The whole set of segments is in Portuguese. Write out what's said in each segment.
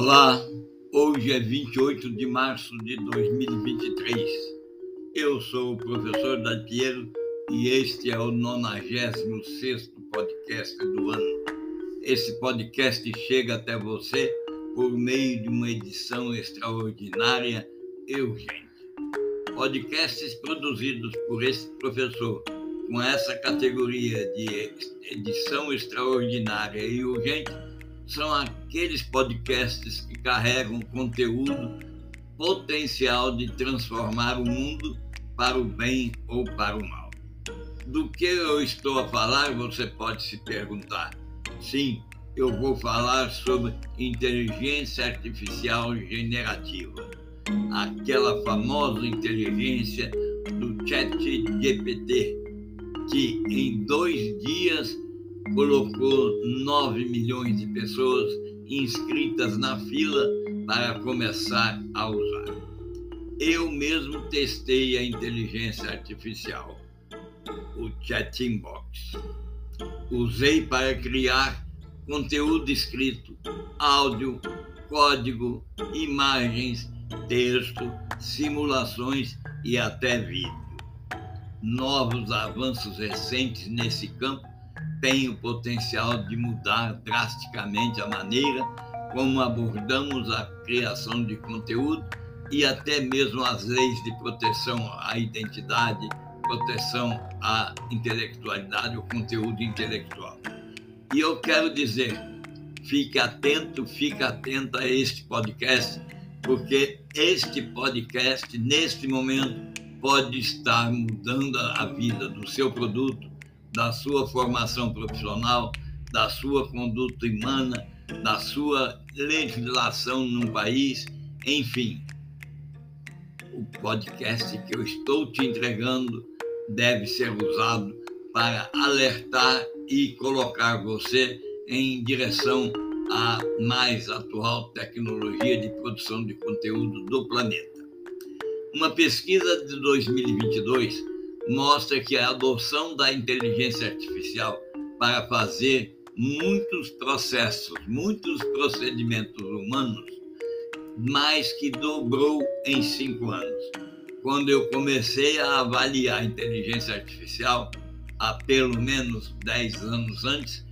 Olá, hoje é 28 de março de 2023. Eu sou o professor Dalpiero e este é o 96 podcast do ano. Esse podcast chega até você por meio de uma edição extraordinária urgente. Podcasts produzidos por esse professor com essa categoria de edição extraordinária e urgente são aqueles podcasts que carregam conteúdo potencial de transformar o mundo para o bem ou para o mal. Do que eu estou a falar, você pode se perguntar. Sim, eu vou falar sobre inteligência artificial generativa, aquela famosa inteligência do Chat GPT, que em dois dias colocou 9 milhões de pessoas inscritas na fila para começar a usar. Eu mesmo testei a inteligência artificial, o Chatinbox. Usei para criar conteúdo escrito, áudio, código, imagens, texto, simulações e até vídeo. Novos avanços recentes nesse campo tem o potencial de mudar drasticamente a maneira como abordamos a criação de conteúdo e até mesmo as leis de proteção à identidade, proteção à intelectualidade, o conteúdo intelectual. E eu quero dizer, fique atento, fique atento a este podcast, porque este podcast, neste momento, pode estar mudando a vida do seu produto, da sua formação profissional, da sua conduta humana, da sua legislação num país, enfim. O podcast que eu estou te entregando deve ser usado para alertar e colocar você em direção à mais atual tecnologia de produção de conteúdo do planeta. Uma pesquisa de 2022 mostra que a adoção da inteligência artificial para fazer muitos processos, muitos procedimentos humanos, mais que dobrou em cinco anos. Quando eu comecei a avaliar a inteligência artificial, há pelo menos dez anos antes,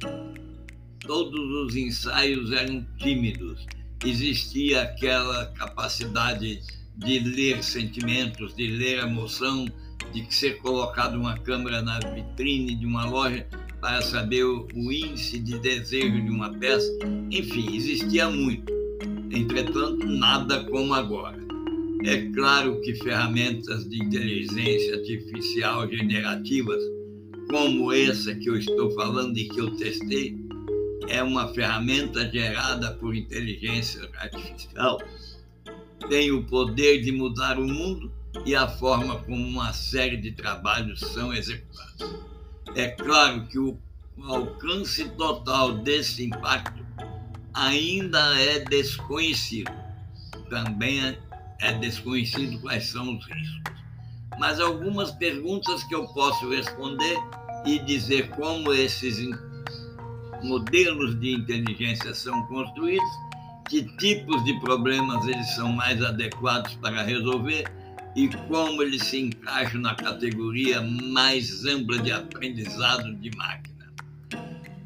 todos os ensaios eram tímidos. Existia aquela capacidade de ler sentimentos, de ler emoção, de ser colocado uma câmera na vitrine de uma loja para saber o, o índice de desejo de uma peça. Enfim, existia muito. Entretanto, nada como agora. É claro que ferramentas de inteligência artificial generativas, como essa que eu estou falando e que eu testei, é uma ferramenta gerada por inteligência artificial, tem o poder de mudar o mundo e a forma como uma série de trabalhos são executados. É claro que o alcance total desse impacto ainda é desconhecido. Também é desconhecido quais são os riscos. Mas algumas perguntas que eu posso responder e dizer como esses modelos de inteligência são construídos, que tipos de problemas eles são mais adequados para resolver e como ele se encaixa na categoria mais ampla de aprendizado de máquina.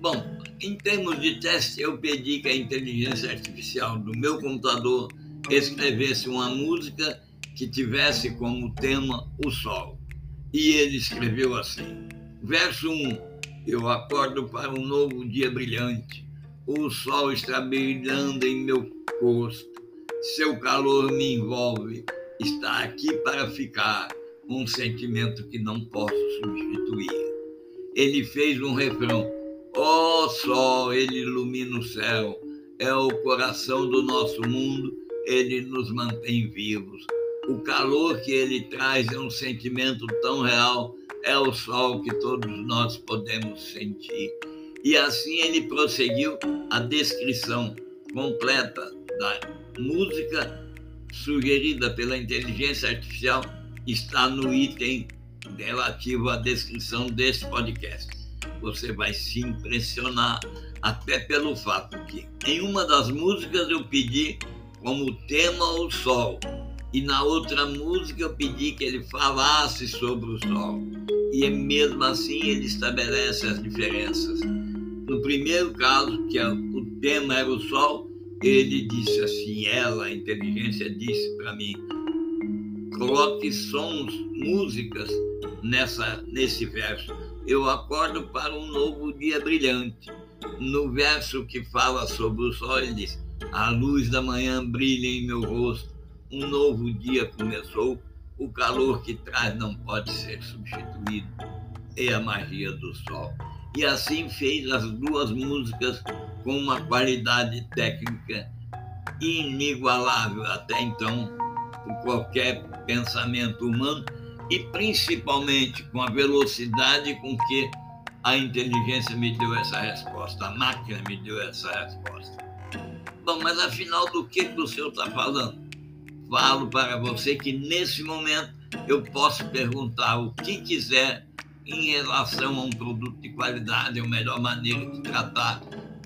Bom, em termos de teste, eu pedi que a inteligência artificial do meu computador escrevesse uma música que tivesse como tema o sol. E ele escreveu assim: Verso 1: Eu acordo para um novo dia brilhante. O sol está brilhando em meu rosto. Seu calor me envolve está aqui para ficar um sentimento que não posso substituir. Ele fez um refrão: Ó oh, sol, ele ilumina o céu, é o coração do nosso mundo, ele nos mantém vivos. O calor que ele traz é um sentimento tão real, é o sol que todos nós podemos sentir. E assim ele prosseguiu a descrição completa da música sugerida pela inteligência artificial está no item relativo à descrição desse podcast. Você vai se impressionar até pelo fato que Em uma das músicas eu pedi como tema o sol, e na outra música eu pedi que ele falasse sobre o sol. E mesmo assim ele estabelece as diferenças. No primeiro caso, que é, o tema era o sol, ele disse assim, ela, a inteligência, disse para mim, coloque sons, músicas nessa, nesse verso. Eu acordo para um novo dia brilhante. No verso que fala sobre o sol, ele diz, a luz da manhã brilha em meu rosto, um novo dia começou, o calor que traz não pode ser substituído. É a magia do sol. E assim fez as duas músicas com uma qualidade técnica inigualável até então por qualquer pensamento humano e principalmente com a velocidade com que a inteligência me deu essa resposta, a máquina me deu essa resposta. Bom, mas afinal do que, que o senhor está falando? Falo para você que nesse momento eu posso perguntar o que quiser em relação a um produto de qualidade, a melhor maneira de tratar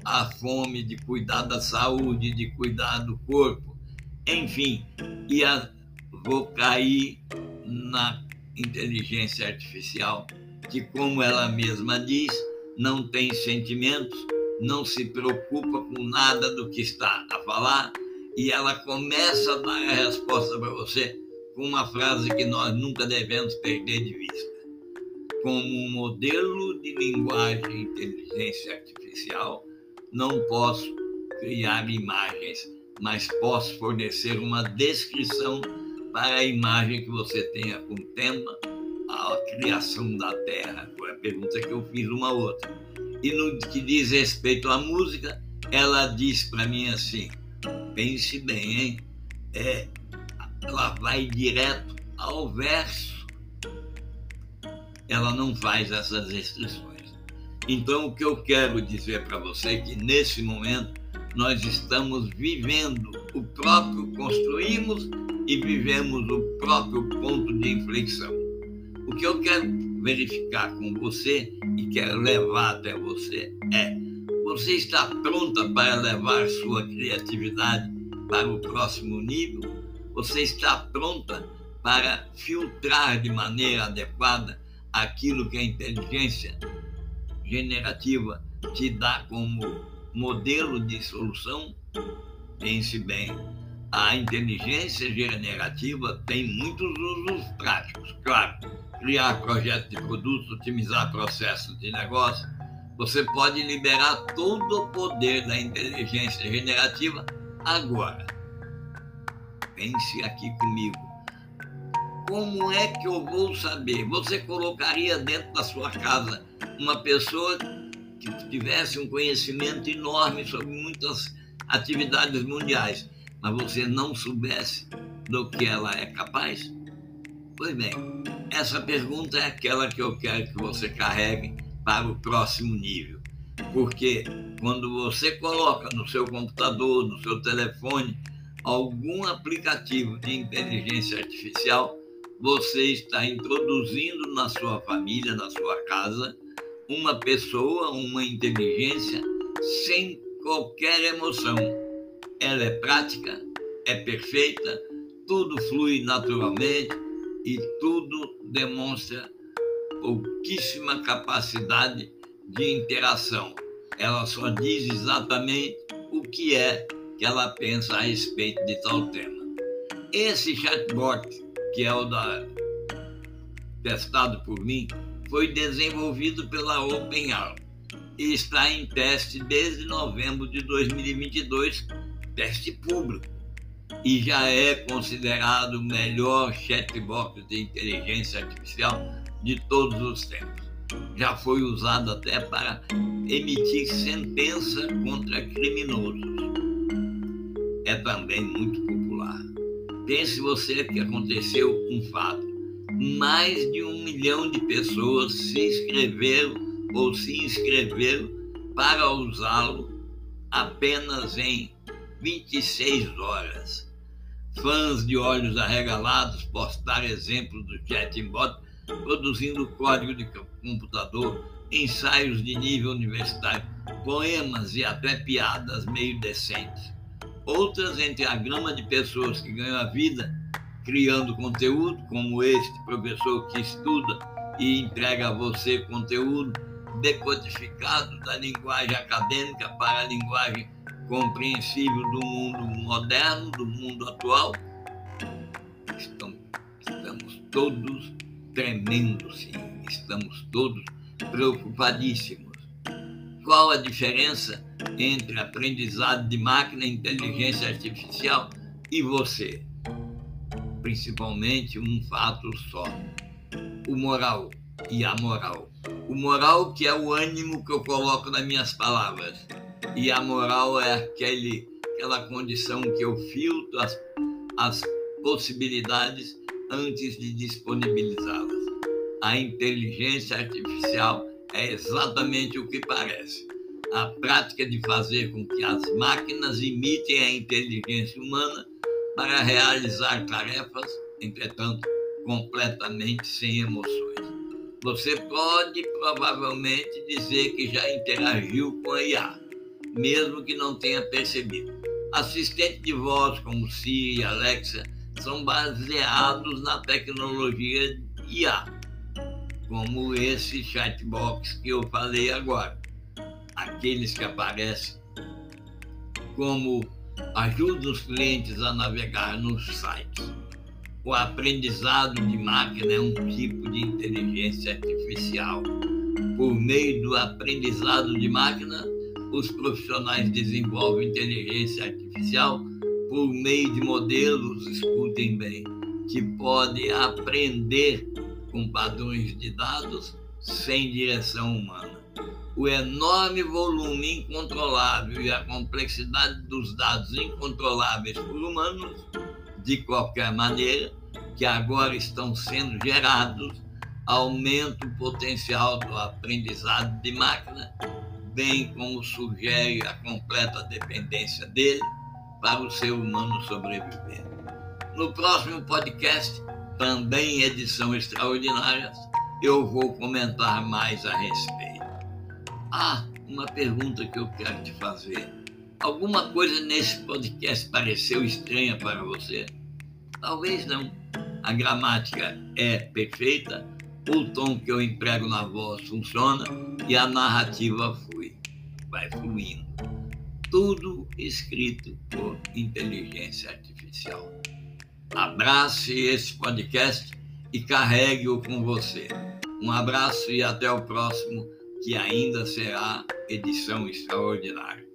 a fome, de cuidar da saúde, de cuidar do corpo, enfim, e a, vou cair na inteligência artificial, que, como ela mesma diz, não tem sentimentos, não se preocupa com nada do que está a falar, e ela começa a dar a resposta para você com uma frase que nós nunca devemos perder de vista. Como um modelo de linguagem inteligência artificial, não posso criar imagens, mas posso fornecer uma descrição para a imagem que você tenha como tema a criação da Terra. Foi a pergunta que eu fiz uma outra. E no que diz respeito à música, ela diz para mim assim: pense bem, hein? É, ela vai direto ao verso. Ela não faz essas restrições. Então, o que eu quero dizer para você é que nesse momento nós estamos vivendo o próprio, construímos e vivemos o próprio ponto de inflexão. O que eu quero verificar com você e quero levar até você é: você está pronta para levar sua criatividade para o próximo nível? Você está pronta para filtrar de maneira adequada aquilo que a inteligência generativa te dá como modelo de solução, pense bem, a inteligência generativa tem muitos usos práticos. Claro, criar projetos de produtos, otimizar processos de negócio. Você pode liberar todo o poder da inteligência generativa agora. Pense aqui comigo. Como é que eu vou saber? Você colocaria dentro da sua casa uma pessoa que tivesse um conhecimento enorme sobre muitas atividades mundiais, mas você não soubesse do que ela é capaz? Pois bem, essa pergunta é aquela que eu quero que você carregue para o próximo nível. Porque quando você coloca no seu computador, no seu telefone, algum aplicativo de inteligência artificial, você está introduzindo na sua família, na sua casa, uma pessoa, uma inteligência sem qualquer emoção. Ela é prática, é perfeita, tudo flui naturalmente e tudo demonstra pouquíssima capacidade de interação. Ela só diz exatamente o que é que ela pensa a respeito de tal tema. Esse chatbot, que é o da testado por mim, foi desenvolvido pela OpenAI e está em teste desde novembro de 2022, teste público, e já é considerado o melhor chatbot de inteligência artificial de todos os tempos. Já foi usado até para emitir sentença contra criminosos. É também muito popular. Pense você que aconteceu um fato mais de um milhão de pessoas se inscreveram ou se inscreveram para usá-lo apenas em 26 horas. Fãs de olhos arregalados postaram exemplos do chatbot produzindo código de computador ensaios de nível universitário, poemas e até piadas meio decentes. Outras entre a grama de pessoas que ganham a vida criando conteúdo, como este professor que estuda e entrega a você conteúdo decodificado da linguagem acadêmica para a linguagem compreensível do mundo moderno, do mundo atual. Estamos, estamos todos tremendo, sim. Estamos todos preocupadíssimos. Qual a diferença entre aprendizado de máquina, inteligência artificial e você? Principalmente um fato só: o moral e a moral. O moral que é o ânimo que eu coloco nas minhas palavras e a moral é aquele, aquela condição que eu filtro as, as possibilidades antes de disponibilizá-las. A inteligência artificial é exatamente o que parece. A prática de fazer com que as máquinas imitem a inteligência humana para realizar tarefas, entretanto, completamente sem emoções. Você pode provavelmente dizer que já interagiu com a IA, mesmo que não tenha percebido. Assistentes de voz como Siri e Alexa são baseados na tecnologia IA, como esse chatbox que eu falei agora. Aqueles que aparecem como ajudam os clientes a navegar nos sites. O aprendizado de máquina é um tipo de inteligência artificial. Por meio do aprendizado de máquina, os profissionais desenvolvem inteligência artificial por meio de modelos, escutem bem, que podem aprender com padrões de dados sem direção humana. O enorme volume incontrolável e a complexidade dos dados incontroláveis por humanos, de qualquer maneira, que agora estão sendo gerados, aumenta o potencial do aprendizado de máquina bem como sugere a completa dependência dele para o ser humano sobreviver. No próximo podcast, também edição extraordinária, eu vou comentar mais a respeito. Ah, uma pergunta que eu quero te fazer. Alguma coisa nesse podcast pareceu estranha para você? Talvez não. A gramática é perfeita, o tom que eu emprego na voz funciona e a narrativa flui, vai fluindo. Tudo escrito por inteligência artificial. Abrace esse podcast e carregue-o com você. Um abraço e até o próximo, que ainda será edição extraordinária.